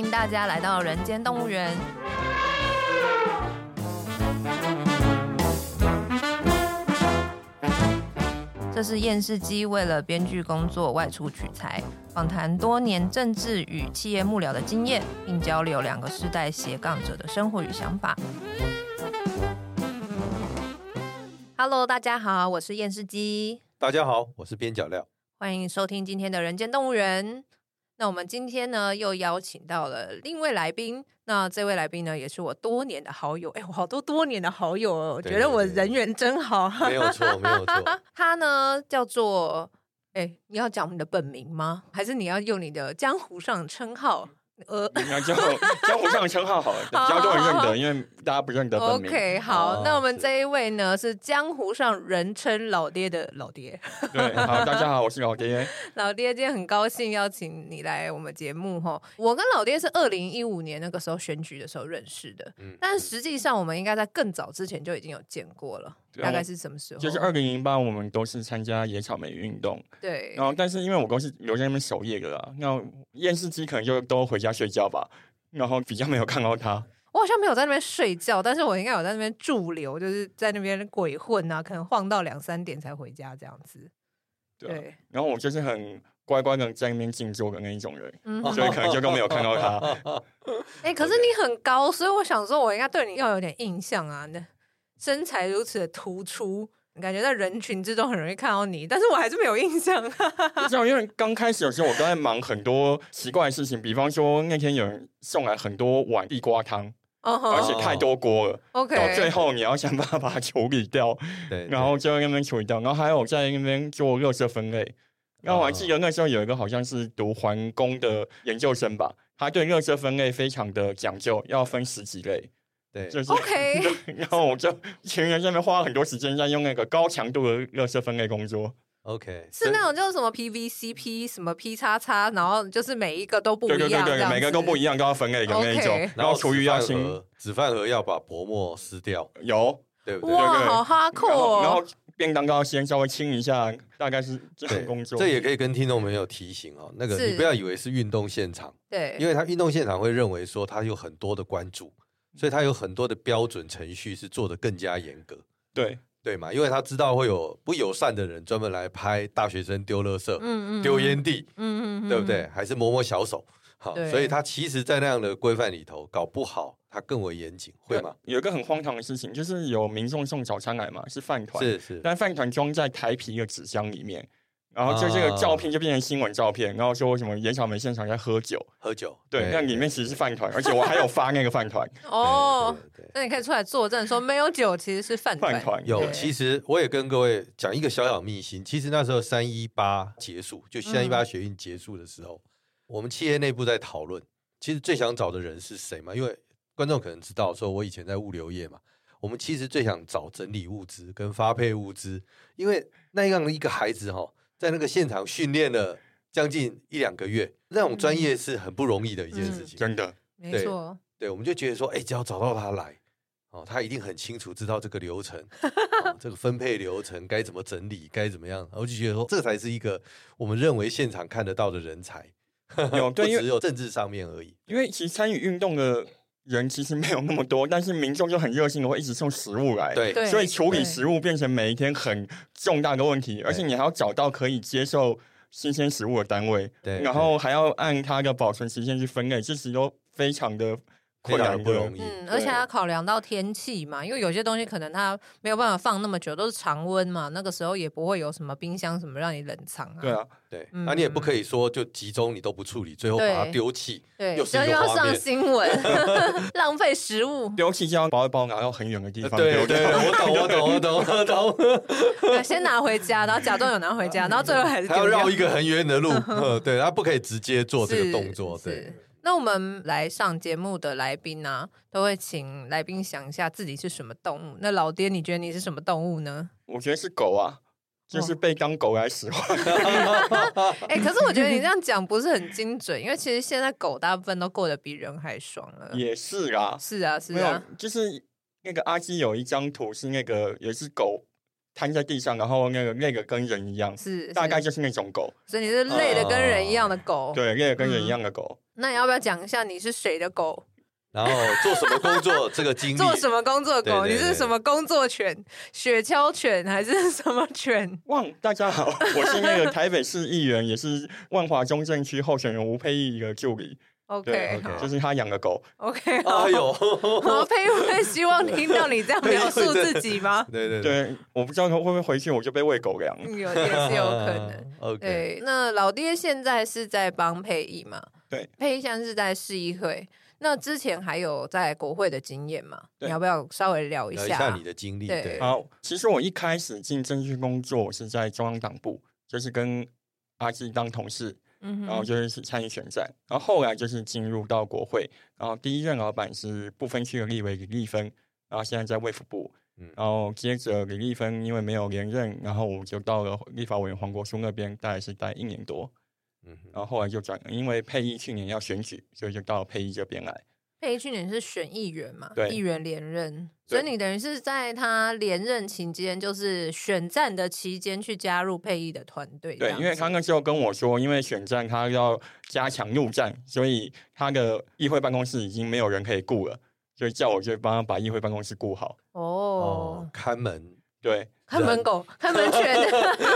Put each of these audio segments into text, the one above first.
迎大家来到人间动物园。这是厌世姬为了编剧工作外出取材，访谈多年政治与企业幕僚的经验，并交流两个世代斜杠者的生活与想法。Hello，大家好，我是燕世基。大家好，我是边角料。欢迎收听今天的人间动物园。那我们今天呢，又邀请到了另一位来宾。那这位来宾呢，也是我多年的好友。哎，我好多多年的好友哦，我觉得我人缘真好。没有错，没有错。他呢，叫做……哎，你要讲你的本名吗？还是你要用你的江湖上称号？呃，你要叫江湖上的称号好了，比较多人认得，因为大家不认得本名。OK，好，那我们这一位呢是江湖上人称老爹的老爹。对，好，大家好，我是老爹。老爹，今天很高兴邀请你来我们节目哈。我跟老爹是二零一五年那个时候选举的时候认识的，嗯，但实际上我们应该在更早之前就已经有见过了。大概是什么时候？就是二零零八，我们都是参加野草莓运动。对。然后，但是因为我都是留在那边守夜的啦，那厌世姬可能就都回家睡觉吧。然后比较没有看到他。我好像没有在那边睡觉，但是我应该有在那边驻留，就是在那边鬼混啊，可能晃到两三点才回家这样子。对。对然后我就是很乖乖的在那边静坐的那一种人，嗯、所以可能就都没有看到他。哎、欸，可是你很高，所以我想说，我应该对你要有点印象啊。那。身材如此的突出，感觉在人群之中很容易看到你，但是我还是没有印象。不知道，因为刚开始的时候我都在忙很多奇怪的事情，比方说那天有人送来很多碗地瓜汤，uh -huh. 而且太多锅了。OK，到最后你要想办法把它处理掉，对，然后就在那边处理掉。然后还有在那边做热色分类。然后我还记得那时候有一个好像是读环工的研究生吧，他对热色分类非常的讲究，要分十几类。对，就是 OK。然后我就前人上面花了很多时间在用那个高强度的热色分类工作。OK，是那种就是什么 PVC P 什么 P 叉叉，然后就是每一个都不一样，对对对对，每个都不一样，都要分类的那一种。Okay. 然后厨余要清，纸饭盒要把薄膜撕掉，有，对不对？哇，好哈扣哦。然后便当都要先稍微清一下，大概是这种工作。这也可以跟听众朋友提醒哦，那个你不要以为是运动现场，对，因为他运动现场会认为说他有很多的关注。所以他有很多的标准程序是做的更加严格，对对嘛？因为他知道会有不友善的人专门来拍大学生丢垃圾、嗯嗯，丢烟蒂，嗯嗯，对不对？还是摸摸小手，好，所以他其实，在那样的规范里头，搞不好他更为严谨，会吗？有一个很荒唐的事情，就是有民众送早餐来嘛，是饭团，是是，但饭团装在台皮的纸箱里面。然后就这个照片就变成新闻照片，啊、然后说什么野草莓现场在喝酒，喝酒，对，那里面其实是饭团，而且我还有发那个饭团。哦，那你可以出来作证说没有酒其实是饭团。饭团有，其实我也跟各位讲一个小小秘辛，其实那时候三一八结束，就三一八学运结束的时候，嗯、我们企业内部在讨论，其实最想找的人是谁嘛？因为观众可能知道，说我以前在物流业嘛，我们其实最想找整理物资跟发配物资，因为那样的一个孩子哈。在那个现场训练了将近一两个月，那种专业是很不容易的一件事情，嗯、真的。没错，对，我们就觉得说，哎，只要找到他来，哦，他一定很清楚知道这个流程，哦、这个分配流程该怎么整理，该怎么样，我就觉得说，这才是一个我们认为现场看得到的人才，有对，只有政治上面而已。因为其实参与运动的人其实没有那么多，但是民众就很热心的会一直送食物来，对，所以处理食物变成每一天很重大的问题，而且你还要找到可以接受新鲜食物的单位，对，然后还要按它的保存时间去分类，这些都非常的。困难不容易，嗯，而且还要考量到天气嘛，因为有些东西可能它没有办法放那么久，都是常温嘛，那个时候也不会有什么冰箱什么让你冷藏啊。对啊，对，那、嗯啊、你也不可以说就集中你都不处理，最后把它丢弃，对，有时候又要上新闻，浪费食物，丢弃就要包一包拿到很远的地方，对对，对，我懂我懂我懂我懂，先拿回家，然后假装有拿回家，然后最后还是还要绕一个很远的路，对，他不可以直接做这个动作，对。那我们来上节目的来宾呢、啊，都会请来宾想一下自己是什么动物。那老爹，你觉得你是什么动物呢？我觉得是狗啊，就是被当狗来使唤。哎、欸，可是我觉得你这样讲不是很精准，因为其实现在狗大部分都过得比人还爽了。也是啊，是啊，是啊，就是那个阿基有一张图，是那个有一只狗瘫在地上，然后那个累的跟人一样，是大概就是那种狗。所以你是累的跟人一样的狗，对，累的跟人一样的狗。那你要不要讲一下你是谁的狗？然后做什么工作？这个经历 做什么工作？狗，你是什么工作犬？雪橇犬还是什么犬？旺，大家好，我是那个台北市议员，也是万华中正区候选人吴沛忆的助理。OK，就是他养的狗。OK，哎呦，沛忆 会希望听到你这样描述自己吗？对对对，我不知道他会不会回去，我就被喂狗粮。有也是有可能。OK，对，那老爹现在是在帮沛忆嘛？对，沛忆现在是在市议会。那之前还有在国会的经验吗？你要不要稍微聊一下？聊一下你的经历。对，好，其实我一开始进政治工作是在中央党部，就是跟阿基当同事，嗯，然后就是参与选战，然后后来就是进入到国会，然后第一任老板是不分区的立委李立芬，然后现在在卫福部，嗯，然后接着李立芬因为没有连任，然后我就到了立法委员黄国书那边，大概是待一年多。嗯，然后后来就转，因为沛忆去年要选举，所以就到沛忆这边来。沛忆去年是选议员嘛？对，议员连任，所以你等于是在他连任期间，就是选战的期间去加入沛忆的团队。对，因为他那时候跟我说，因为选战他要加强陆战，所以他的议会办公室已经没有人可以雇了，所以叫我去帮他把议会办公室雇好。哦，哦，看门。对。看门狗，看门犬，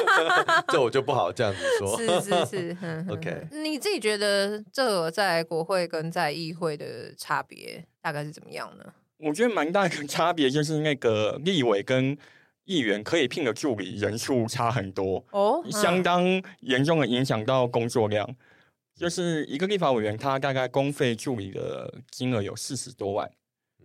这我就不好这样子说。是是是，OK。你自己觉得这在国会跟在议会的差别大概是怎么样呢？我觉得蛮大的差别就是那个立委跟议员可以聘的助理人数差很多哦，相当严重的影响到工作量。就是一个立法委员，他大概公费助理的金额有四十多万，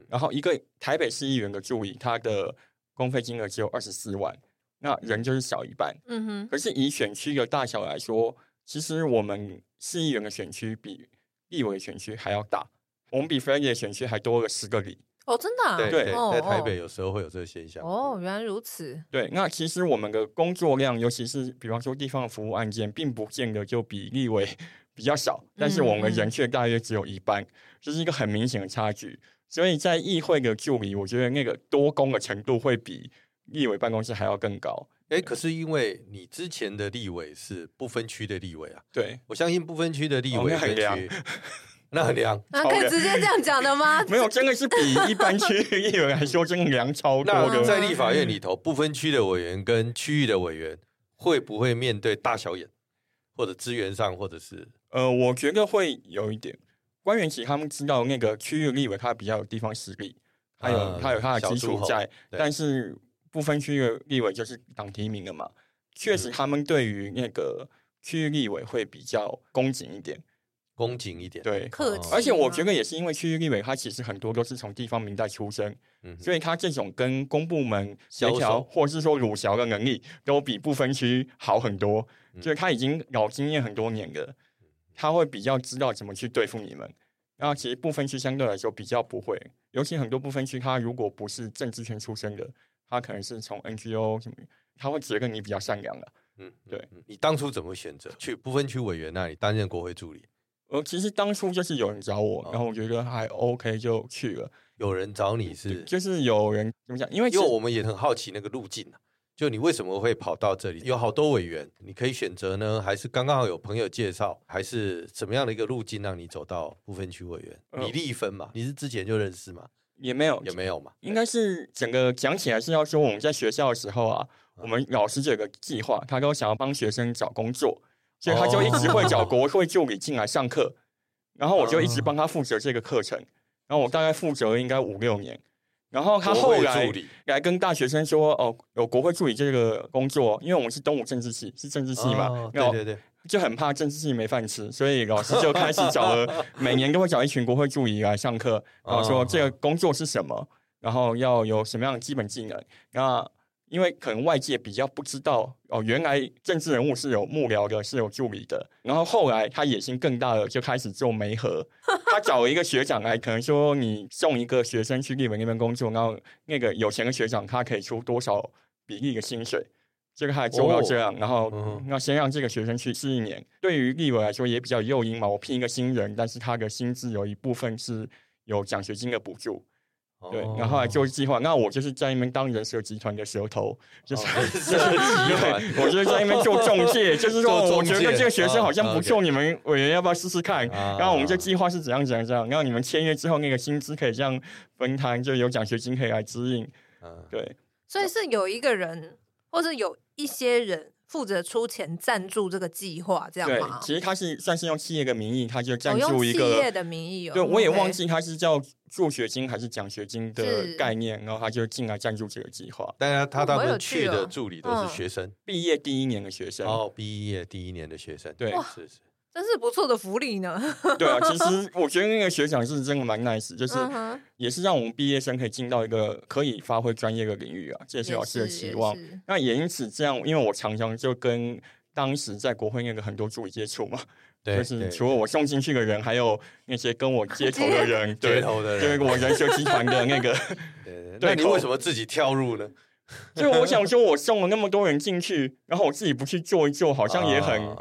然后一个台北市议员的助理，他的。公费金额只有二十四万，那人就是少一半。嗯哼。可是以选区的大小来说，其实我们市议员的选区比立委选区还要大，我们比 Freddy 的选区还多了十个里。哦，真的、啊？对对，在台北有时候会有这个现象。哦，原来如此。对，那其实我们的工作量，尤其是比方说地方的服务案件，并不见得就比立委 比较少，但是我们人却大约只有一半，这、嗯、是一个很明显的差距。所以在议会的助理，我觉得那个多功的程度会比立委办公室还要更高。哎，可是因为你之前的立委是不分区的立委啊，对，我相信不分区的立委很凉，那很凉，那可以直接这样讲的吗？没有，真的是比一般区议员来说，真的凉超多的。在立法院里头，不分区的委员跟区域的委员会不会面对大小眼，或者资源上，或者是？呃，我觉得会有一点。官员其实他们知道那个区域立委他比较有地方实力，他有他有他的基础在，但是不分区域立委就是党提名的嘛，确实他们对于那个区域立委会比较恭谨一点，恭谨一点，对，客气。而且我觉得也是因为区域立委他其实很多都是从地方民代出身，所以他这种跟公部门协调或是说鲁小的能力都比不分区好很多，就是他已经老经验很多年了。他会比较知道怎么去对付你们，然后其实部分区相对来说比较不会，尤其很多部分区，他如果不是政治圈出身的，他可能是从 NGO 什么，他会觉得你比较善良的。嗯，对。你当初怎么选择去部分区委员那里担任国会助理？呃，其实当初就是有人找我，然后我觉得还 OK 就去了。有人找你是？就是有人怎么讲？因为因为我们也很好奇那个路径啊。就你为什么会跑到这里？有好多委员，你可以选择呢？还是刚刚好有朋友介绍？还是怎么样的一个路径让你走到不分区委员？李丽芬嘛，你是之前就认识吗？也没有，也没有嘛。应该是整个讲起来是要说我们在学校的时候啊，我们老师就有个计划，他都想要帮学生找工作，所以他就一直会找国会助理进来上课，然后我就一直帮他负责这个课程，然后我大概负责应该五六年。然后他后来来跟大学生说：“哦，有国会助理这个工作，因为我们是东吴政治系，是政治系嘛，哦、对对对，就很怕政治系没饭吃，所以老师就开始找了，每年都会找一群国会助理来上课，然后说这个工作是什么，然后要有什么样的基本技能，那。”因为可能外界比较不知道哦，原来政治人物是有幕僚的，是有助理的。然后后来他野心更大了，就开始做媒合。他找了一个学长来，可能说你送一个学生去立委那边工作，然后那个有钱的学长他可以出多少比例的薪水，这个他还做到这样。然后那先让这个学生去试一年，对于立委来说也比较诱因嘛。我聘一个新人，但是他的薪资有一部分是有奖学金的补助。对，然后来做计划。那我就是在那边当人蛇集团的蛇头，就是 集团。我就是在那边做中介，就是说，我觉得这个学生好像不错，你们委员要不要试试看？然后我们这计划是怎样怎样怎样。然后你们签约之后，那个薪资可以这样分摊，就有奖学金可以来指引。对，所以是有一个人，或者有一些人。负责出钱赞助这个计划，这样吗？对，其实他是算是用企业的名义，他就赞助一个、哦、企业的名义、哦。对，我也忘记他是叫助学金还是奖学金的概念，然后他就进来赞助这个计划。但是他大部分去的助理都是学生，毕、哦、业第一年的学生。哦，毕业第一年的学生，对，是是。真是不错的福利呢。对啊，其实我觉得那个学长是真的蛮 nice，就是也是让我们毕业生可以进到一个可以发挥专业的领域啊，这也是老师的期望。那也因此这样，因为我常常就跟当时在国会那个很多助理接触嘛，就是除了我送进去的人，还有那些跟我接头的人，接头的人，对，我人蛇集团的那个。对，那你为什么自己跳入呢？就我想说，我送了那么多人进去，然后我自己不去做一做，好像也很。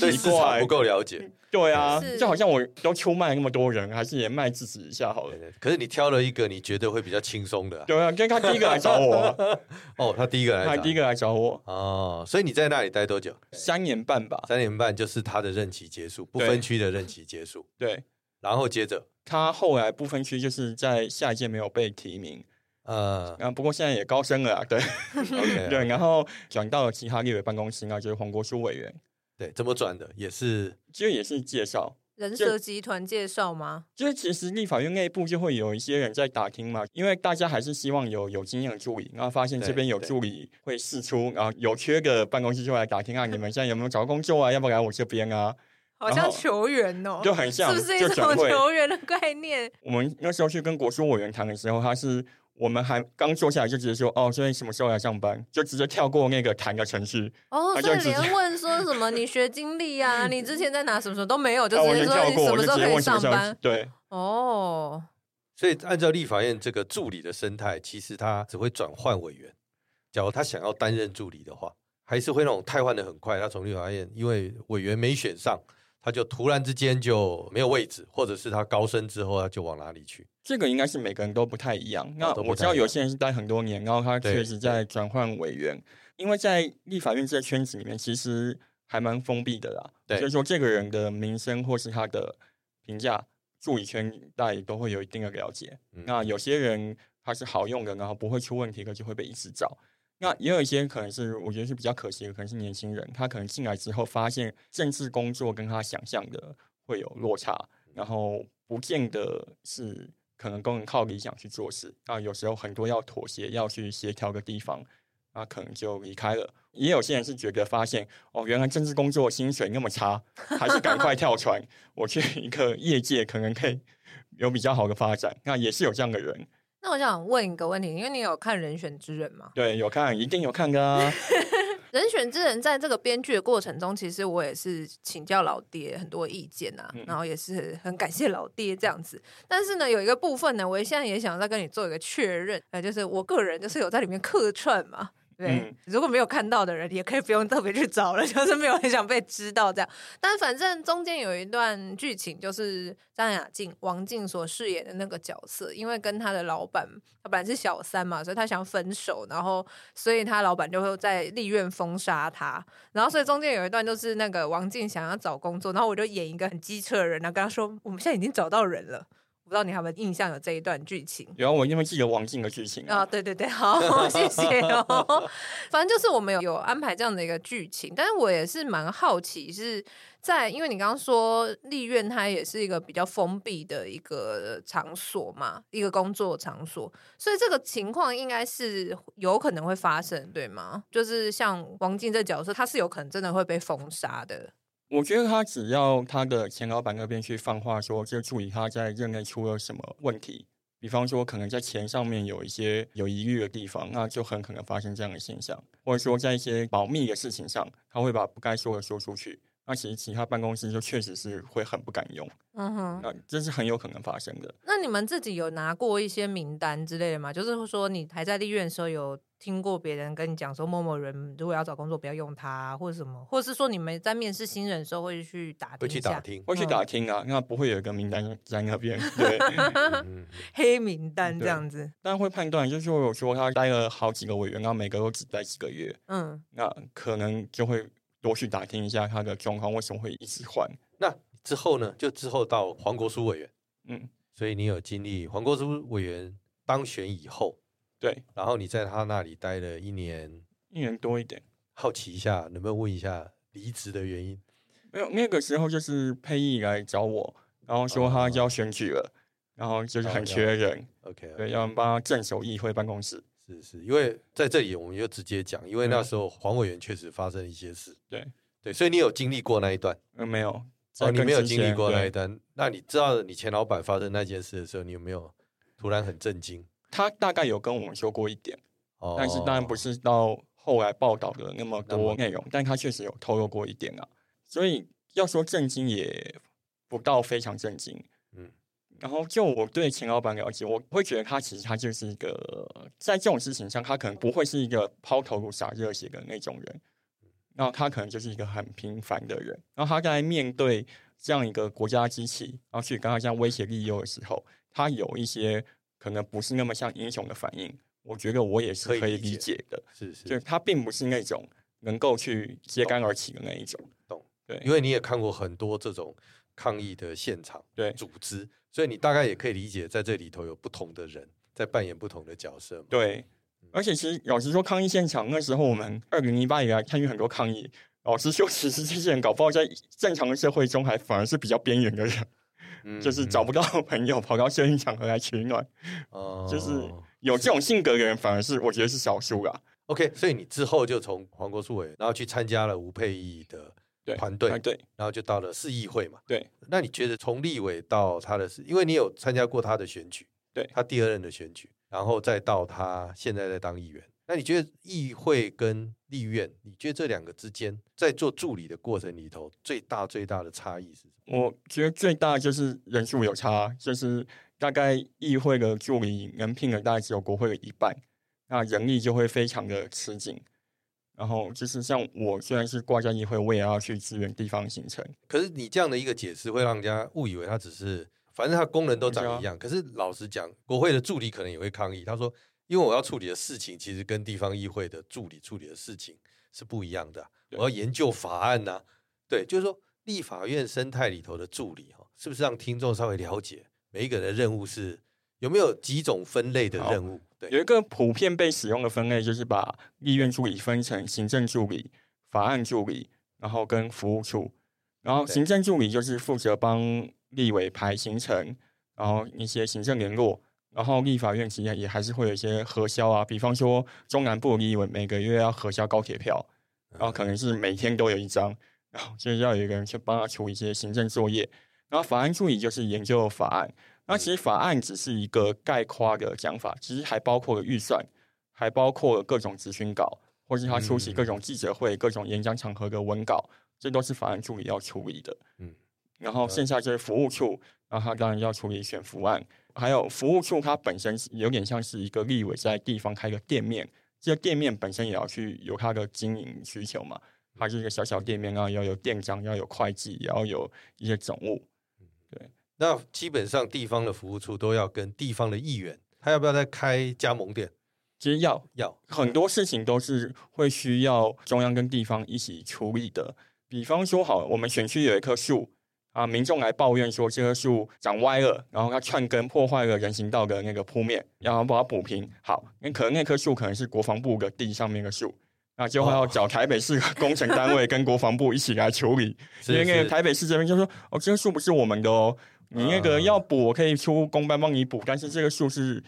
对市场不够了解，对啊，就好像我都出卖那么多人，还是也卖自己一下好了。可是你挑了一个你觉得会比较轻松的，对啊，跟他第一个来找我，哦，他第一个来，他第一个来找我，哦，所以你在那里待多久？三年半吧，三年半就是他的任期结束，不分区的任期结束，对，然后接着？他后来不分区就是在下一届没有被提名，呃，然后不过现在也高升了，对，对，然后转到了其他立委办公室，那就是黄国书委员。对，怎么转的也是，其实也是介绍人蛇集团介绍吗？就是其实立法院内部就会有一些人在打听嘛，因为大家还是希望有有经验的助理，然后发现这边有助理会试出，然后有缺个办公室就来打听啊，你们现在有没有找工作啊？要不要来我这边啊？好像球员哦，就很像，是不是一种球员的概念？我们那时候去跟国书委员谈的时候，他是。我们还刚坐下来就直接说哦，所以什么时候来上班？就直接跳过那个谈的程序哦，所以连问说什么你学经历啊，你之前在哪什么什么都没有，就直接说你什么时候可以上班？对，哦，所以按照立法院这个助理的生态，其实他只会转换委员。假如他想要担任助理的话，还是会那种太换的很快。他从立法院因为委员没选上。他就突然之间就没有位置，或者是他高升之后他就往哪里去？这个应该是每个人都不太一样。那我知道有些人是待很多年，然后他确实在转换委员，因为在立法院这个圈子里面，其实还蛮封闭的啦。对，所以说这个人的名声或是他的评价，助理圈大家都会有一定的了解。嗯。那有些人他是好用的，然后不会出问题，可就会被一直找。那也有一些可能是我觉得是比较可惜的，可能是年轻人，他可能进来之后发现政治工作跟他想象的会有落差，然后不见得是可能都能靠理想去做事。那有时候很多要妥协，要去协调的地方，那可能就离开了。也有些人是觉得发现哦，原来政治工作薪水那么差，还是赶快跳船，我去一个业界可能可以有比较好的发展。那也是有这样的人。那我想问一个问题，因为你有看《人选之人》吗？对，有看，一定有看的啊。人选之人在这个编剧的过程中，其实我也是请教老爹很多意见啊，嗯、然后也是很感谢老爹这样子。但是呢，有一个部分呢，我现在也想再跟你做一个确认，呃，就是我个人就是有在里面客串嘛。对，嗯、如果没有看到的人，也可以不用特别去找了，就是没有很想被知道这样。但反正中间有一段剧情，就是张雅静、王静所饰演的那个角色，因为跟他的老板，他本来是小三嘛，所以他想分手，然后所以他老板就会在立院封杀他。然后所以中间有一段就是那个王静想要找工作，然后我就演一个很机车的人，然后跟他说：“我们现在已经找到人了。”不知道你有没有印象有这一段剧情？然后我因为记得王静的剧情啊，对对对，好，谢谢哦。反正就是我们有有安排这样的一个剧情，但是我也是蛮好奇，是在因为你刚刚说立院它也是一个比较封闭的一个场所嘛，一个工作场所，所以这个情况应该是有可能会发生，对吗？就是像王静这角色，他是有可能真的会被封杀的。我觉得他只要他的前老板那边去放话说，就注意他在任内出了什么问题，比方说可能在钱上面有一些有疑虑的地方，那就很可能发生这样的现象，或者说在一些保密的事情上，他会把不该说的说出去，那其实其他办公室就确实是会很不敢用。嗯哼，那这是很有可能发生的。那你们自己有拿过一些名单之类的吗？就是说你还在立院的时候，有听过别人跟你讲说某某人如果要找工作不要用他，或者什么，或者是说你们在面试新人的时候会去打听？会去打听，会去打听啊。那不会有一个名单在那边，对，黑名单这样子。但会判断，就是我说他待了好几个委员，然后每个都只待几个月，嗯，那可能就会多去打听一下他的状况，为什么会一直换？那。之后呢，就之后到黄国书委员，嗯，所以你有经历黄国书委员当选以后，对，然后你在他那里待了一年，一年多一点。好奇一下，能不能问一下离职的原因？没有，那个时候就是沛忆来找我，然后说他要选举了，哦、然后就是很缺人，OK，对，要帮他镇守议会办公室。是是，因为在这里我们就直接讲，因为那时候黄委员确实发生一些事，对对，所以你有经历过那一段？嗯，没有。哦，你没有经历过那一段，那你知道你前老板发生那件事的时候，你有没有突然很震惊？他大概有跟我们说过一点，哦、但是当然不是到后来报道的那么多内容，但他确实有透露过一点啊。所以要说震惊，也不到非常震惊。嗯，然后就我对秦老板了解，我会觉得他其实他就是一个在这种事情上，他可能不会是一个抛头颅洒热血的那种人。然后他可能就是一个很平凡的人，然后他在面对这样一个国家机器，然后去跟他这样威胁利诱的时候，他有一些可能不是那么像英雄的反应。我觉得我也是可以理解的，是是，就是他并不是那种能够去揭竿而起的那一种。懂，对，因为你也看过很多这种抗议的现场，对组织，所以你大概也可以理解，在这里头有不同的人在扮演不同的角色。对。而且其实老实说，抗议现场那时候，我们二零一八以来参与很多抗议。老实说，其实这些人搞不好在正常的社会中，还反而是比较边缘的人，嗯、就是找不到朋友，跑到社运场合来取暖。哦、嗯，就是有这种性格的人，反而是我觉得是少数啦。OK，所以你之后就从黄国树委，然后去参加了吴沛忆的团队，对，然后就到了市议会嘛。对，那你觉得从立委到他的，因为你有参加过他的选举，对他第二任的选举。然后再到他现在在当议员，那你觉得议会跟立院，你觉得这两个之间在做助理的过程里头，最大最大的差异是什么？我觉得最大就是人数有差，就是大概议会的助理能聘的大概只有国会的一半，那人力就会非常的吃紧。然后就是像我虽然是挂在议会，我也要去支援地方行程。可是你这样的一个解释会让人家误以为他只是。反正他功能都长一样，可是老实讲，国会的助理可能也会抗议。他说：“因为我要处理的事情，其实跟地方议会的助理处理的事情是不一样的。我要研究法案呐，对，就是说立法院生态里头的助理哈，是不是让听众稍微了解每一个人的任务是有没有几种分类的任务？对，有一个普遍被使用的分类，就是把立院助理分成行政助理、法案助理，然后跟服务处。然后行政助理就是负责帮。”立委排行程，然后一些行政联络，然后立法院其实也还是会有一些核销啊，比方说中南部立委每个月要核销高铁票，然后可能是每天都有一张，然后就是要有一个人去帮他处理一些行政作业。然后法案助理就是研究法案，那其实法案只是一个概括的讲法，其实还包括了预算，还包括了各种咨询稿，或是他出席各种记者会、各种演讲场合的文稿，这都是法案助理要处理的。嗯。然后剩下就是服务处，然后他当然要处理选服案，还有服务处它本身有点像是一个立委在地方开个店面，这个店面本身也要去有它的经营需求嘛，它是一个小小店面啊，要有店长，要有会计，也要有一些总务。对，那基本上地方的服务处都要跟地方的议员，他要不要再开加盟店？其实要要，很多事情都是会需要中央跟地方一起处理的。比方说，好，我们选区有一棵树。啊！民众来抱怨说，这棵树长歪了，然后它串根破坏了人行道的那个铺面，然后把它补平。好，那可能那棵树可能是国防部的地上面的树，那就会要找台北市工程单位跟国防部一起来处理。因为那个台北市这边就说：“哦，这棵树不是我们的哦，你那个要补，我可以出公班帮你补，但是这个数是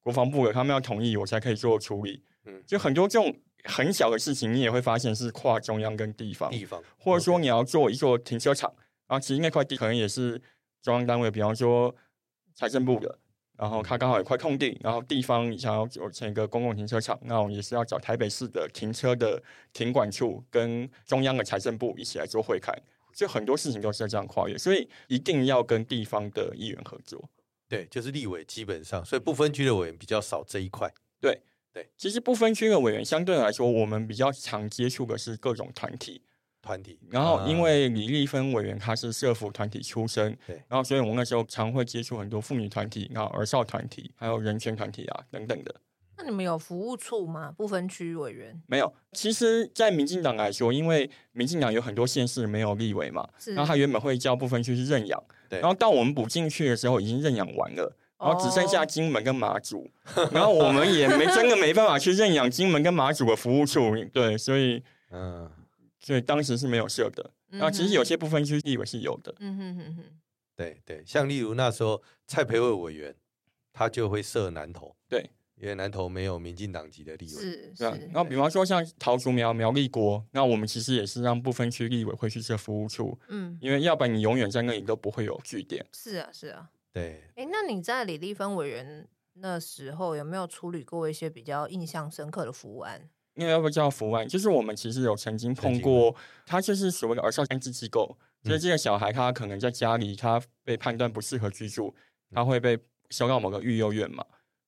国防部的，他们要同意我才可以做处理。”嗯，就很多这种很小的事情，你也会发现是跨中央跟地方，地方，或者说你要做一座停车场。然后其实那块地可能也是中央单位，比方说财政部的，然后他刚好有块空地，然后地方想要做成一个公共停车场，那我们也是要找台北市的停车的停管处跟中央的财政部一起来做会勘，就很多事情都是这样跨越，所以一定要跟地方的议员合作。对，就是立委基本上，所以不分区的委员比较少这一块。对对，其实不分区的委员相对来说，我们比较常接触的是各种团体。团体，然后因为李丽芬委员他是社福团体出身，对，然后所以我们那时候常会接触很多妇女团体，然后儿少团体，还有人权团体啊等等的。那你们有服务处吗？不分区委员没有。其实，在民进党来说，因为民进党有很多县市没有立委嘛，然后他原本会叫不分区去认养，对。然后到我们补进去的时候，已经认养完了，然后只剩下金门跟马祖，哦、然后我们也没真的没办法去认养金门跟马祖的服务处，对，所以嗯。所以当时是没有设的，然后其实有些部分区立委是有的。嗯哼哼哼，对对，像例如那时候蔡培慧委员，他就会设南投，对，因为南投没有民进党籍的立委。是是。然后比方说像桃竹苗苗栗国，那我们其实也是让不分区立委会去设服务处。嗯，因为要不然你永远在那里都不会有据点。是啊是啊。对。哎，那你在李立芬委员那时候有没有处理过一些比较印象深刻的服务案？因为要不叫服务案，就是我们其实有曾经碰过，他就是所谓的儿少安置机构，嗯，就是这个小孩他可能在家里，他被判断不适合居住，他会被收到某个育幼院嘛，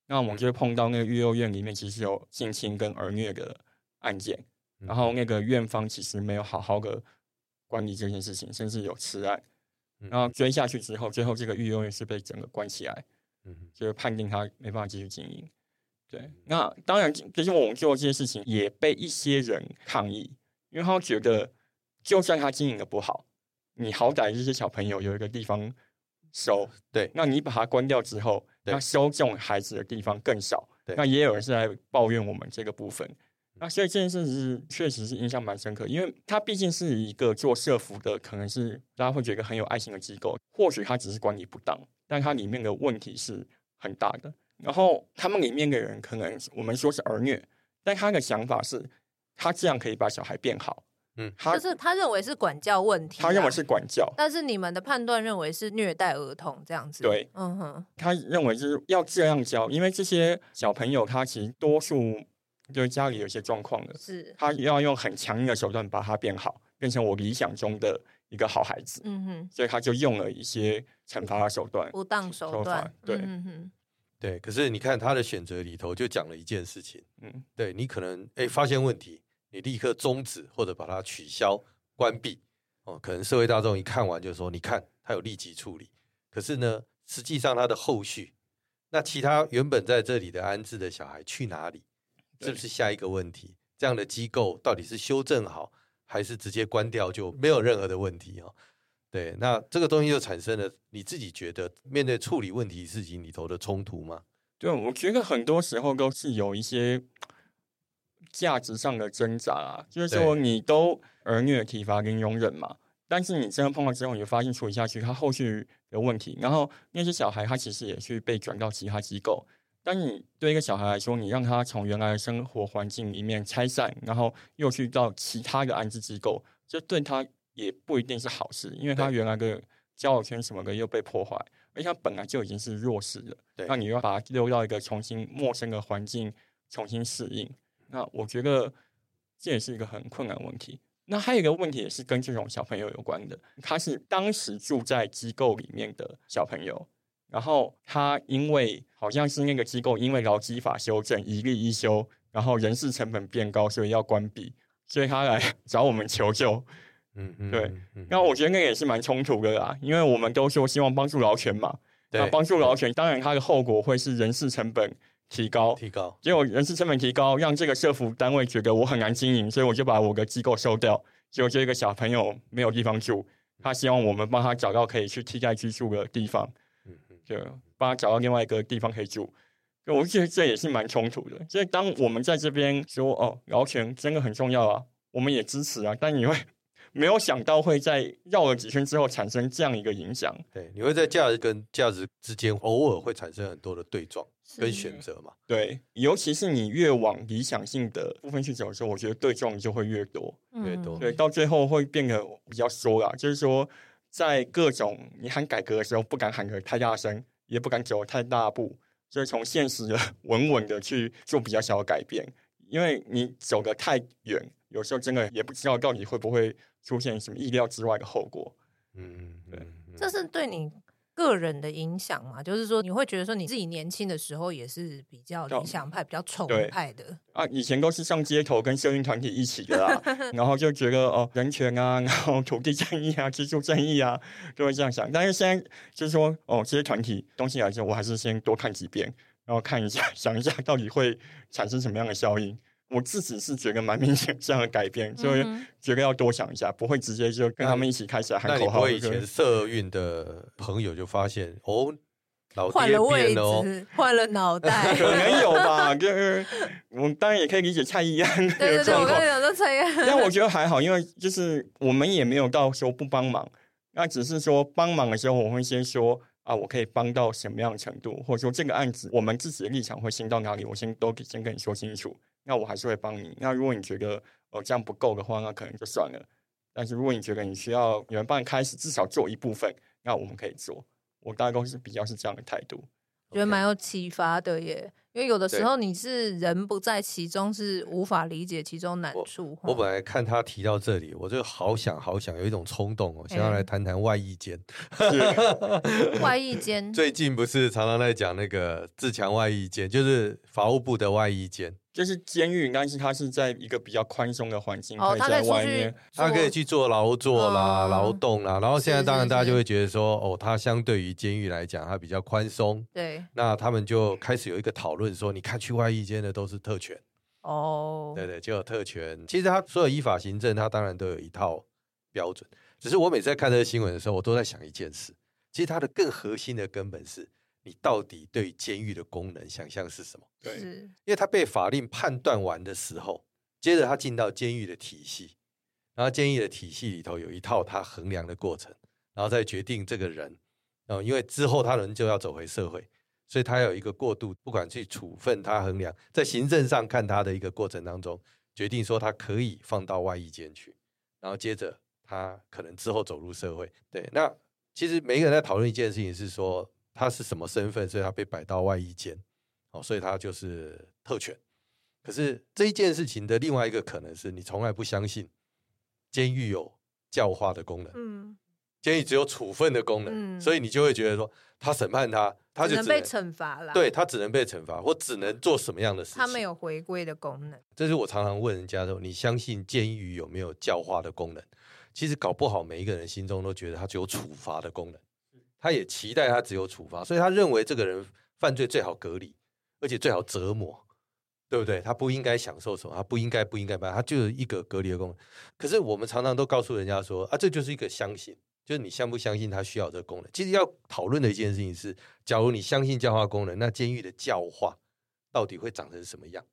那我们就会碰到那个育幼院里面其实有性侵跟儿虐的案件，然后那个院方其实没有好好的管理这件事情，甚至有吃案，然后追下去之后，最后这个育幼院是被整个关起来，就是判定他没办法继续经营。对，那当然，就是我们做这些事情也被一些人抗议，因为他觉得，就算他经营的不好，你好歹这些小朋友有一个地方收，对，那你把他关掉之后，那收这种孩子的地方更少，对，那也有人是来抱怨我们这个部分，那所以这件事是确实是印象蛮深刻，因为他毕竟是一个做社福的，可能是大家会觉得很有爱心的机构，或许他只是管理不当，但他里面的问题是很大的。然后他们里面的人可能我们说是儿虐，但他的想法是，他这样可以把小孩变好。嗯，他就是他认为是管教问题，他认为是管教，但是你们的判断认为是虐待儿童这样子。对，嗯哼，他认为就是要这样教，因为这些小朋友他其实多数就是家里有些状况的，是他要用很强硬的手段把他变好，变成我理想中的一个好孩子。嗯哼，所以他就用了一些惩罚的手段，不当手段，对，嗯哼。对，可是你看他的选择里头就讲了一件事情，嗯，对你可能哎发现问题，你立刻终止或者把它取消关闭，哦，可能社会大众一看完就说，你看他有立即处理，可是呢，实际上他的后续，那其他原本在这里的安置的小孩去哪里，是不是下一个问题？这样的机构到底是修正好，还是直接关掉就没有任何的问题哦？对，那这个东西就产生了，你自己觉得面对处理问题事情里头的冲突吗？对，我觉得很多时候都是有一些价值上的挣扎啊，就是说你都儿虐体罚跟容忍嘛，但是你真的碰到之后，你就发现处理下去，他后续有问题，然后那些小孩他其实也去被转到其他机构，但你对一个小孩来说，你让他从原来的生活环境里面拆散，然后又去到其他的安置机构，这对他。也不一定是好事，因为他原来的交友圈什么的又被破坏，而且他本来就已经是弱势了。对，那你又要把他丢到一个重新陌生的环境，重新适应，那我觉得这也是一个很困难的问题。那还有一个问题也是跟这种小朋友有关的，他是当时住在机构里面的小朋友，然后他因为好像是那个机构因为劳基法修正一例一休，然后人事成本变高，所以要关闭，所以他来 找我们求救。嗯嗯，对，那我觉得那个也是蛮冲突的啦，因为我们都说希望帮助劳权嘛，那帮助劳权，当然它的后果会是人事成本提高，提高，结果人事成本提高，让这个社服单位觉得我很难经营，所以我就把我的机构收掉，结果这个小朋友没有地方住，他希望我们帮他找到可以去替代居住的地方，嗯嗯，就帮他找到另外一个地方可以住，我觉得这也是蛮冲突的，所以当我们在这边说哦，劳权真的很重要啊，我们也支持啊，但你会。没有想到会在绕了几圈之后产生这样一个影响。对，你会在价值跟价值之间偶尔会产生很多的对撞跟选择嘛？对，尤其是你越往理想性的部分去走的时候，我觉得对撞就会越多，越多。对，到最后会变得比较缩啦，就是说，在各种你喊改革的时候，不敢喊得太大声，也不敢走太大步，所以从现实的稳稳的去做比较小的改变，因为你走得太远。有时候真的也不知道到底会不会出现什么意料之外的后果。嗯，对，这是对你个人的影响嘛？就是说，你会觉得说你自己年轻的时候也是比较理想派、比较崇派的啊。以前都是上街头跟社运团体一起的啦，然后就觉得哦，人权啊，然后土地正义啊，居住正义啊，就会这样想。但是现在就是说，哦，这些团体东西来说，我还是先多看几遍，然后看一下，想一下到底会产生什么样的效应。我自己是觉得蛮明显这样的改变，所以觉得要多想一下，不会直接就跟他们一起开始喊口号。我以前社运的朋友就发现哦，老换了位置，换了脑 袋，可能有吧。就是我们当然也可以理解蔡依安的状况。对对对，我刚才讲到蔡依安，但我觉得还好，因为就是我们也没有到说不帮忙，那只是说帮忙的时候，我会先说啊，我可以帮到什么样的程度，或者说这个案子我们自己的立场会先到哪里，我先都先跟你说清楚。那我还是会帮你。那如果你觉得哦这样不够的话，那可能就算了。但是如果你觉得你需要有人帮你开始，至少做一部分，那我们可以做。我大概是比较是这样的态度，觉得蛮有启发的耶。因为有的时候你是人不在其中，是无法理解其中难处。我，我本来看他提到这里，我就好想好想，有一种冲动哦，想要来谈谈外役间。外役间最近不是常常在讲那个自强外役间，就是法务部的外役监。就是监狱，但是他是在一个比较宽松的环境，可以在外面，他可以去做劳作啦、劳动啦。然后现在当然大家就会觉得说，哦，他相对于监狱来讲，他比较宽松。对，那他们就开始有一个讨论说，你看去外役监的都是特权。哦，对对，就有特权。其实他所有依法行政，他当然都有一套标准。只是我每次在看这个新闻的时候，我都在想一件事，其实它的更核心的根本是。你到底对监狱的功能想象是什么？对，因为他被法令判断完的时候，接着他进到监狱的体系，然后监狱的体系里头有一套他衡量的过程，然后再决定这个人，哦，因为之后他人就要走回社会，所以他有一个过渡，不管去处分他衡量，在行政上看他的一个过程当中，决定说他可以放到外役监去，然后接着他可能之后走入社会。对，那其实每一个人在讨论一件事情是说。他是什么身份，所以他被摆到外衣间，哦，所以他就是特权。可是这一件事情的另外一个可能是你从来不相信监狱有教化的功能，嗯，监狱只有处分的功能，嗯，所以你就会觉得说，他审判他，他就只能，被惩罚了，对，他只能被惩罚，或只能做什么样的事情，他没有回归的功能。这是我常常问人家说，你相信监狱有没有教化的功能？其实搞不好每一个人心中都觉得他只有处罚的功能。他也期待他只有处罚，所以他认为这个人犯罪最好隔离，而且最好折磨，对不对？他不应该享受什么，他不应该不应该办，他就是一个隔离的功能。可是我们常常都告诉人家说啊，这就是一个相信，就是你相不相信他需要这个功能。其实要讨论的一件事情是，假如你相信教化功能，那监狱的教化到底会长成什么样？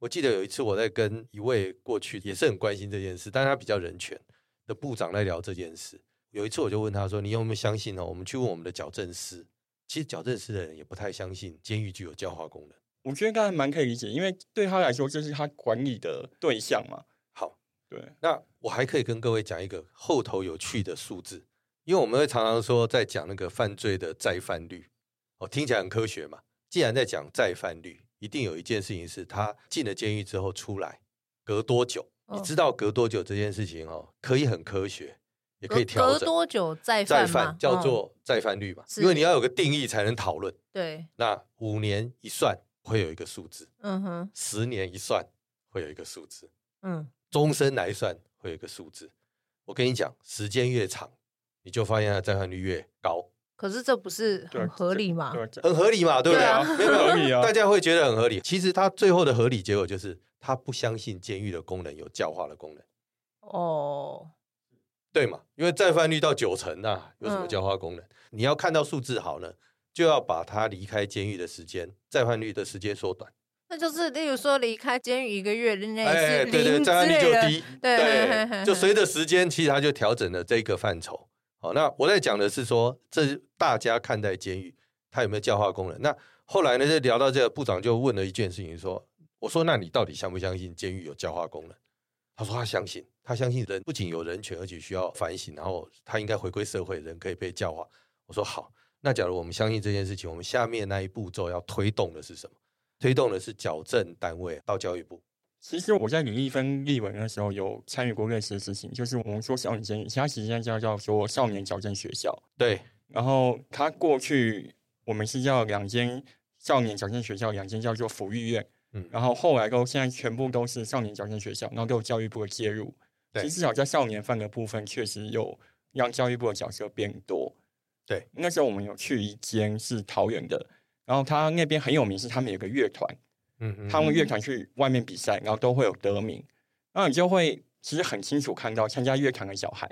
我记得有一次我在跟一位过去也是很关心这件事，但他比较人权的部长在聊这件事。有一次我就问他说：“你有没有相信呢？”我们去问我们的矫正师，其实矫正师的人也不太相信监狱具有教化功能。我觉得他还蛮可以理解，因为对他来说这是他管理的对象嘛。好，对。那我还可以跟各位讲一个后头有趣的数字，因为我们会常常说在讲那个犯罪的再犯率，哦，听起来很科学嘛。既然在讲再犯率，一定有一件事情是他进了监狱之后出来隔多久？你知道隔多久这件事情哦，可以很科学。也可以调整，隔多久再犯，再犯叫做再犯率嘛？因为你要有个定义才能讨论。对，那五年一算会有一个数字，嗯哼，十年一算会有一个数字，嗯，终身来算会有一个数字。我跟你讲，时间越长，你就发现它再犯率越高。可是这不是很合理吗？很合理嘛，对不对？没有合理啊，大家会觉得很合理。其实他最后的合理结果就是，他不相信监狱的功能有教化的功能。哦。对嘛？因为再犯率到九成、啊，有什么教化功能？嗯、你要看到数字好呢，就要把他离开监狱的时间，再犯率的时间缩短。那就是，例如说离开监狱一个月之内是零之类的，对对，再犯率就低。对，对 就随着时间，其实他就调整了这个范畴。好，那我在讲的是说，这大家看待监狱，它有没有教化功能？那后来呢，就聊到这个，部长就问了一件事情，说：“我说，那你到底相不相信监狱有教化功能？”他说：“他相信。”他相信人不仅有人权，而且需要反省，然后他应该回归社会，人可以被教化。我说好，那假如我们相信这件事情，我们下面那一步骤要推动的是什么？推动的是矫正单位到教育部，其实我在李丽芬立文的时候有参与过类似的事情，就是我们说少年监狱，其他时间叫叫做少年矫正学校。对，然后他过去我们是叫两间少年矫正学校，两间叫做抚育院。嗯，然后后来都现在全部都是少年矫正学校，然后都有教育部的介入。对，其实至少在少年犯的部分，确实有让教育部的角色变多。对，那时候我们有去一间是桃园的，然后他那边很有名，是他们有个乐团。嗯，他们乐团去外面比赛，然后都会有得名，然后你就会其实很清楚看到参加乐团的小孩，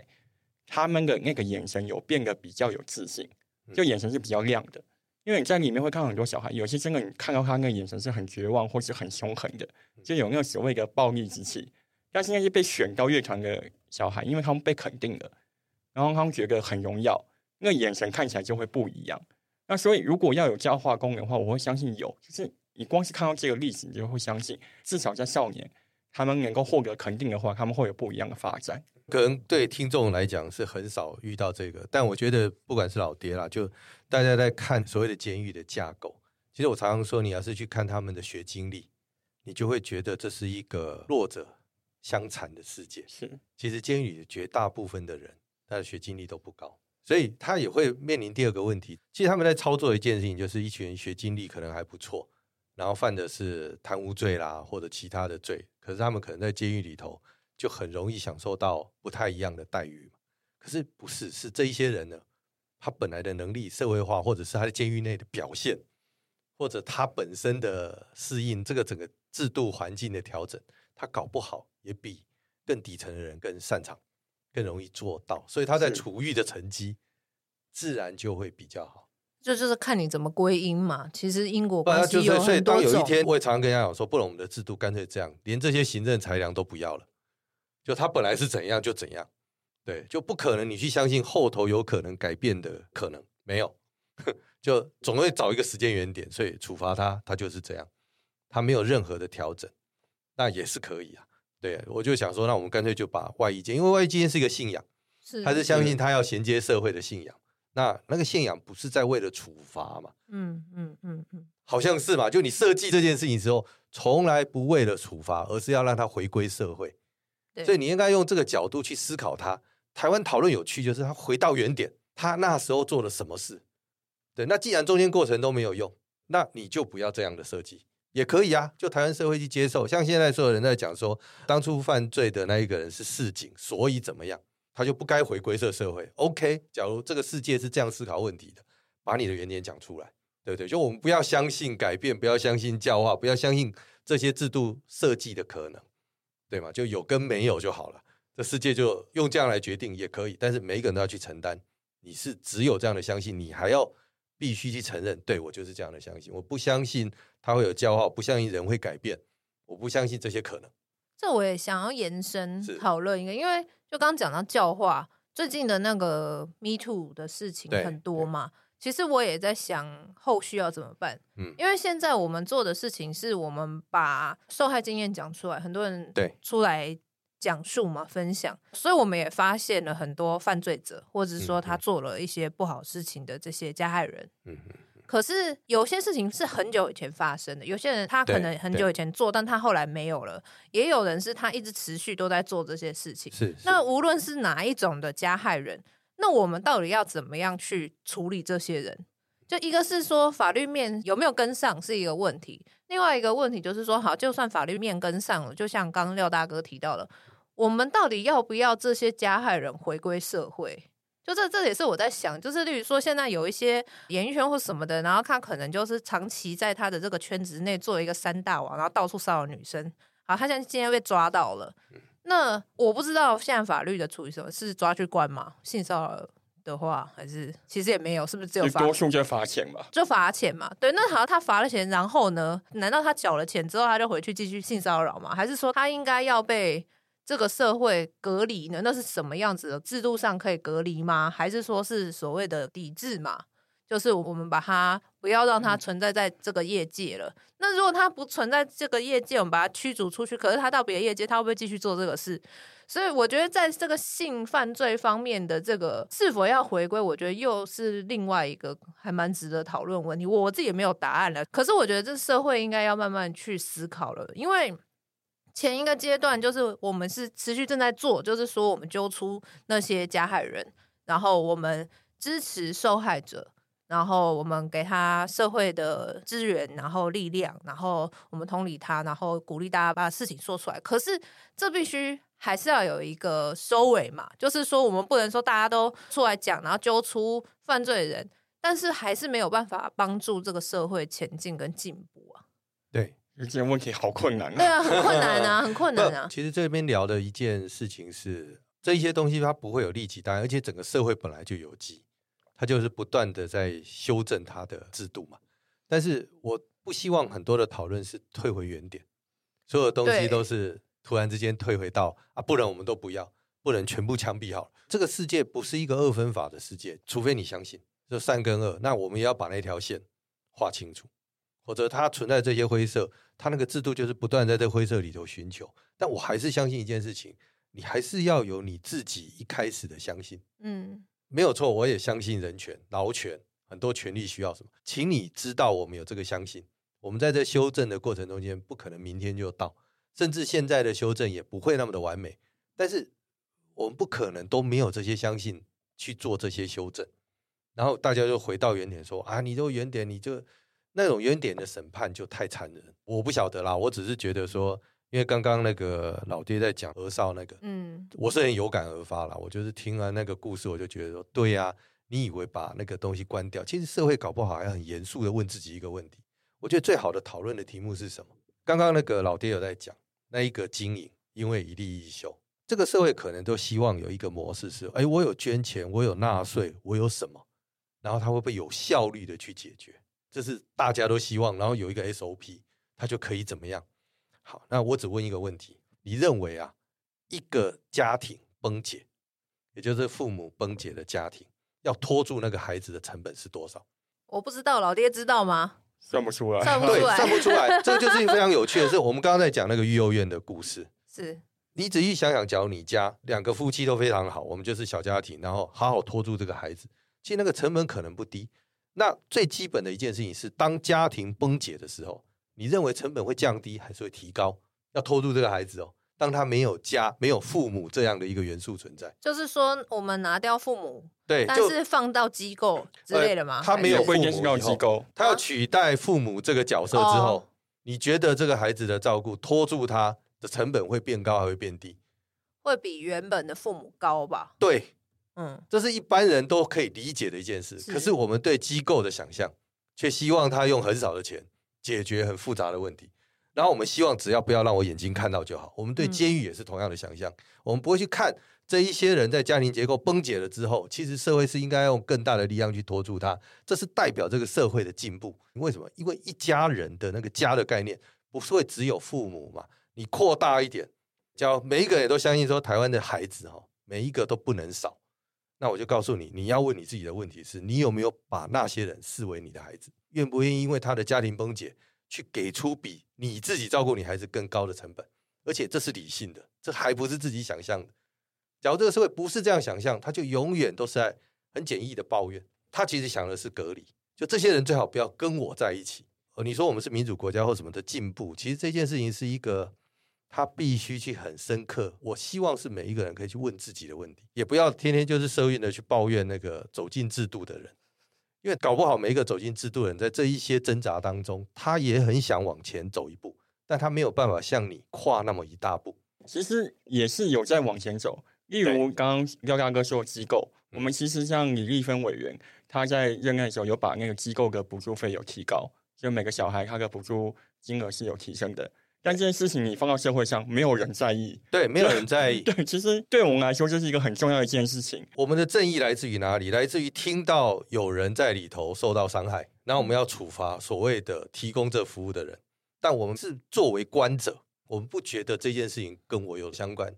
他们的那个眼神有变得比较有自信，就眼神是比较亮的。因为你在里面会看到很多小孩，有些真的你看到他那个眼神是很绝望或是很凶狠的，就有那个所谓的暴力之气。但是那些被选到乐团的小孩，因为他们被肯定了，然后他们觉得很荣耀，那眼神看起来就会不一样。那所以如果要有教化功能的话，我会相信有，就是。你光是看到这个例子，你就会相信，至少在少年他们能够获得肯定的话，他们会有不一样的发展。可能对听众来讲是很少遇到这个，但我觉得不管是老爹啦，就大家在看所谓的监狱的架构，其实我常常说，你要是去看他们的学经历，你就会觉得这是一个弱者相残的世界。是，其实监狱里绝大部分的人，他的学经历都不高，所以他也会面临第二个问题。其实他们在操作一件事情，就是一群人学经历可能还不错。然后犯的是贪污罪啦，或者其他的罪，可是他们可能在监狱里头就很容易享受到不太一样的待遇。可是不是，是这一些人呢，他本来的能力、社会化，或者是他在监狱内的表现，或者他本身的适应这个整个制度环境的调整，他搞不好也比更底层的人更擅长，更容易做到，所以他在处遇的成绩自然就会比较好。就就是看你怎么归因嘛，其实因果关系有很多种。所以当有一天，我也常常跟人家讲说，不然我们的制度干脆这样，连这些行政裁量都不要了，就他本来是怎样就怎样，对，就不可能你去相信后头有可能改变的可能没有，就总会找一个时间原点，所以处罚他，他就是这样，他没有任何的调整，那也是可以啊。对，我就想说，那我们干脆就把外衣监，因为外衣监是一个信仰，是他是相信他要衔接社会的信仰。那那个信仰不是在为了处罚嘛？嗯嗯嗯嗯，好像是嘛。就你设计这件事情之后，从来不为了处罚，而是要让他回归社会。对所以你应该用这个角度去思考他。台湾讨论有趣，就是他回到原点，他那时候做了什么事？对，那既然中间过程都没有用，那你就不要这样的设计也可以啊。就台湾社会去接受，像现在所有人在讲说，当初犯罪的那一个人是市警，所以怎么样？他就不该回归这社会。OK，假如这个世界是这样思考问题的，把你的原点讲出来，对不对？就我们不要相信改变，不要相信教化，不要相信这些制度设计的可能，对吗？就有跟没有就好了。这世界就用这样来决定也可以，但是每一个人都要去承担。你是只有这样的相信，你还要必须去承认，对，我就是这样的相信。我不相信他会有教化，不相信人会改变，我不相信这些可能。这我也想要延伸讨论一个，因为。就刚刚讲到教化，最近的那个 Me Too 的事情很多嘛，其实我也在想后续要怎么办。嗯，因为现在我们做的事情是我们把受害经验讲出来，很多人对出来讲述嘛，分享，所以我们也发现了很多犯罪者，或者是说他做了一些不好事情的这些加害人。嗯嗯。可是有些事情是很久以前发生的，有些人他可能很久以前做，但他后来没有了。也有人是他一直持续都在做这些事情。是，是。那无论是哪一种的加害人，那我们到底要怎么样去处理这些人？就一个是说法律面有没有跟上是一个问题，另外一个问题就是说，好，就算法律面跟上了，就像刚刚廖大哥提到了，我们到底要不要这些加害人回归社会？就这，这也是我在想，就是例如说，现在有一些演艺圈或什么的，然后他可能就是长期在他的这个圈子内做一个三大王，然后到处骚扰女生。好，他现在今天被抓到了，那我不知道现在法律的处理什么，是抓去关吗？性骚扰的话，还是其实也没有，是不是只有罚？多数就罚钱吧，就罚钱嘛。对，那好，他罚了钱，然后呢？难道他缴了钱之后他就回去继续性骚扰吗？还是说他应该要被？这个社会隔离呢？那是什么样子的制度上可以隔离吗？还是说是所谓的抵制嘛？就是我们把它不要让它存在在这个业界了。嗯、那如果它不存在这个业界，我们把它驱逐出去。可是它到别的业界，它会不会继续做这个事？所以我觉得在这个性犯罪方面的这个是否要回归，我觉得又是另外一个还蛮值得讨论问题。我自己也没有答案了。可是我觉得这社会应该要慢慢去思考了，因为。前一个阶段就是我们是持续正在做，就是说我们揪出那些加害人，然后我们支持受害者，然后我们给他社会的资源，然后力量，然后我们同理他，然后鼓励大家把事情说出来。可是这必须还是要有一个收尾嘛，就是说我们不能说大家都出来讲，然后揪出犯罪人，但是还是没有办法帮助这个社会前进跟进步啊。对。这个问题好困难啊！对啊，很困难啊，很困难啊。其实这边聊的一件事情是，这一些东西它不会有立即答案，而且整个社会本来就有机，它就是不断的在修正它的制度嘛。但是我不希望很多的讨论是退回原点，所有东西都是突然之间退回到啊，不然我们都不要，不能全部枪毙好了。这个世界不是一个二分法的世界，除非你相信就善跟恶，那我们也要把那条线画清楚。否则，它存在这些灰色，它那个制度就是不断在这灰色里头寻求。但我还是相信一件事情，你还是要有你自己一开始的相信。嗯，没有错，我也相信人权、劳权，很多权利需要什么，请你知道我们有这个相信。我们在这修正的过程中间，不可能明天就到，甚至现在的修正也不会那么的完美。但是我们不可能都没有这些相信去做这些修正，然后大家就回到原点说啊，你这原点你就。那种原点的审判就太残忍，我不晓得啦。我只是觉得说，因为刚刚那个老爹在讲何少那个，嗯，我是很有感而发啦。我就是听完那个故事，我就觉得说，对呀，你以为把那个东西关掉，其实社会搞不好还很严肃的问自己一个问题。我觉得最好的讨论的题目是什么？刚刚那个老爹有在讲，那一个经营，因为一利一休，这个社会可能都希望有一个模式是，哎，我有捐钱，我有纳税，我有什么，然后他会不会有效率的去解决？这是大家都希望，然后有一个 SOP，它就可以怎么样？好，那我只问一个问题：你认为啊，一个家庭崩解，也就是父母崩解的家庭，要拖住那个孩子的成本是多少？我不知道，老爹知道吗？算不出来，算不出来，对，算不出来。这就是非常有趣的是，我们刚刚在讲那个育幼院的故事。是你仔细想想，假如你家两个夫妻都非常好，我们就是小家庭，然后好好拖住这个孩子，其实那个成本可能不低。那最基本的一件事情是，当家庭崩解的时候，你认为成本会降低还是会提高？要拖住这个孩子哦，当他没有家、没有父母这样的一个元素存在，就是说，我们拿掉父母，对，但是放到机构之类的吗？呃、他没有父母以后，机构，他要取代父母这个角色之后，啊、你觉得这个孩子的照顾拖住他的成本会变高还会变低？会比原本的父母高吧？对。嗯，这是一般人都可以理解的一件事。是，可是我们对机构的想象，却希望他用很少的钱解决很复杂的问题。然后我们希望只要不要让我眼睛看到就好。我们对监狱也是同样的想象。嗯，我们不会去看这一些人在家庭结构崩解了之后，其实社会是应该用更大的力量去拖住他。这是代表这个社会的进步。为什么？因为一家人的那个家的概念不是会只有父母嘛？你扩大一点，叫每一个人都相信说，台湾的孩子哈，每一个都不能少。那我就告诉你，你要问你自己的问题是：你有没有把那些人视为你的孩子？愿不愿意因为他的家庭崩解，去给出比你自己照顾你孩子更高的成本？而且这是理性的，这还不是自己想象的。假如这个社会不是这样想象，他就永远都是在很简易的抱怨。他其实想的是隔离，就这些人最好不要跟我在一起。呃，你说我们是民主国家或什么的进步，其实这件事情是一个。他必须去很深刻。我希望是每一个人可以去问自己的问题，也不要天天就是社运的去抱怨那个走进制度的人，因为搞不好每一个走进制度的人，在这一些挣扎当中，他也很想往前走一步，但他没有办法像你跨那么一大步。其实也是有在往前走，例如刚刚廖大哥说的机构，我们其实像李立芬委员，他在任内的时候有把那个机构的补助费有提高，就每个小孩他的补助金额是有提升的。但这件事情你放到社会上，没有人在意。对，没有人在意。对，其实对我们来说，这是一个很重要的一件事情。我们的正义来自于哪里？来自于听到有人在里头受到伤害，然后我们要处罚所谓的提供这服务的人。但我们是作为观者，我们不觉得这件事情跟我有相关，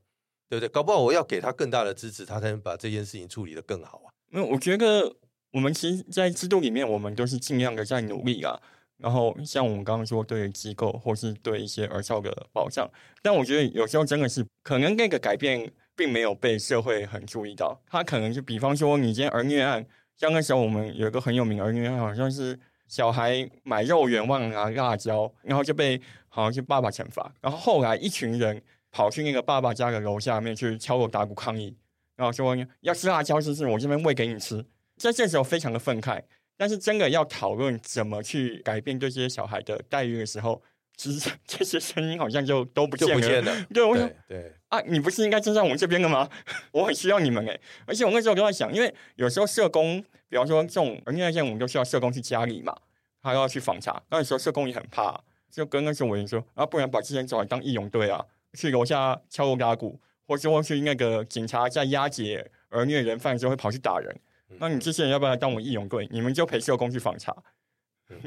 对不对？搞不好我要给他更大的支持，他才能把这件事情处理得更好啊。没有，我觉得我们其实，在制度里面，我们都是尽量的在努力啊。然后像我们刚刚说，对于机构或是对一些儿少的保障，但我觉得有时候真的是可能那个改变并没有被社会很注意到。他可能就比方说，你今天儿虐案，像那时候我们有一个很有名儿虐案，好像是小孩买肉圆忘了拿辣椒，然后就被好像是爸爸惩罚。然后后来一群人跑去那个爸爸家的楼下面去敲锣打鼓抗议，然后说要吃辣椒，是不是？我这边喂给你吃。在这时候非常的愤慨，但是真的要讨论怎么去改变对这些小孩的待遇的时候，其实这些声音好像就都不见了。就不见了。对，我说啊，你不是应该站在我们这边的吗？我很需要你们哎。而且我那时候都在想，因为有时候社工。比方说这种，而那现在我们都需要社工去家里嘛，他要去访查。那时候社工也很怕，就跟那时候委员说：“啊，不然把这些人找来当义勇队啊，去楼下敲锣打鼓，或者说去那个警察在押解儿虐人犯的时候会跑去打人。那你这些人要不要来当我们义勇队？你们就陪社工去访查。”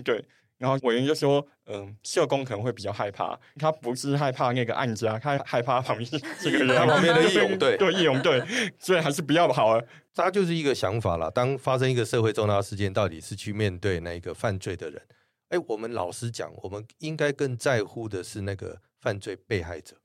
对。然后委员就说：“嗯，社工可能会比较害怕，他不是害怕那个案家，他害怕旁边这个人，旁边的义勇队，对义勇队，所以还是不要好了。他就是一个想法了。当发生一个社会重大事件，到底是去面对那个犯罪的人？哎，我们老实讲，我们应该更在乎的是那个犯罪被害者。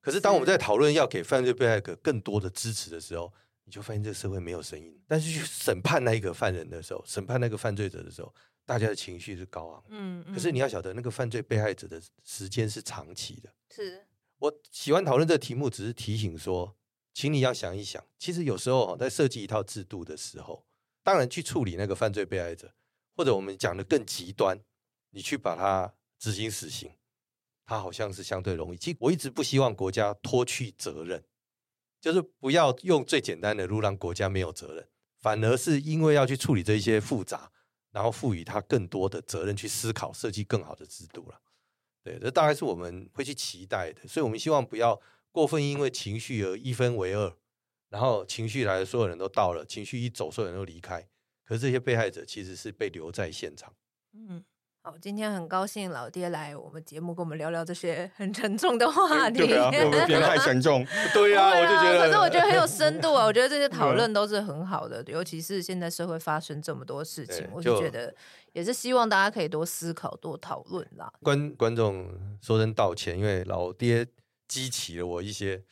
可是当我们在讨论要给犯罪被害者更多的支持的时候，你就发现这个社会没有声音。但是去审判那一个犯人的时候，审判那个犯罪者的时候。”大家的情绪是高昂，嗯，可是你要晓得，那个犯罪被害者的时间是长期的。是我喜欢讨论这个题目，只是提醒说，请你要想一想，其实有时候在设计一套制度的时候，当然去处理那个犯罪被害者，或者我们讲的更极端，你去把他执行死刑，它好像是相对容易。其实我一直不希望国家脱去责任，就是不要用最简单的路让国家没有责任，反而是因为要去处理这一些复杂。然后赋予他更多的责任去思考，设计更好的制度了。对，这大概是我们会去期待的。所以，我们希望不要过分因为情绪而一分为二，然后情绪来了，所有人都到了，情绪一走，所有人都离开。可是这些被害者其实是被留在现场。嗯。好，今天很高兴老爹来我们节目，跟我们聊聊这些很沉重的话题。对啊，我们别太沉重。对呀、啊，我就觉得。可是我觉得很有深度啊，我觉得这些 讨论都是很好的，尤其是现在社会发生这么多事情，我就觉得也是希望大家可以多思考、多讨论啦。观观众说声道歉，因为老爹激起了我一些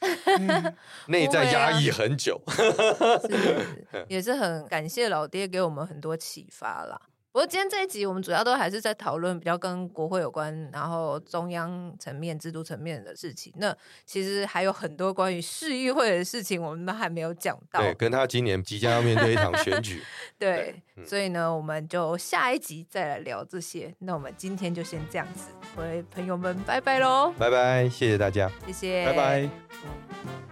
内在压抑很久。是，也是很感谢老爹给我们很多启发啦。不过今天这一集我们主要都还是在讨论比较跟国会有关，然后中央层面、制度层面的事情。那其实还有很多关于市议会的事情，我们都还没有讲到。对，跟他今年即将要面对一场选举。对，所以呢，我们就下一集再来聊这些。那我们今天就先这样子，各位朋友们，拜拜喽！拜拜，谢谢大家，谢谢，拜拜。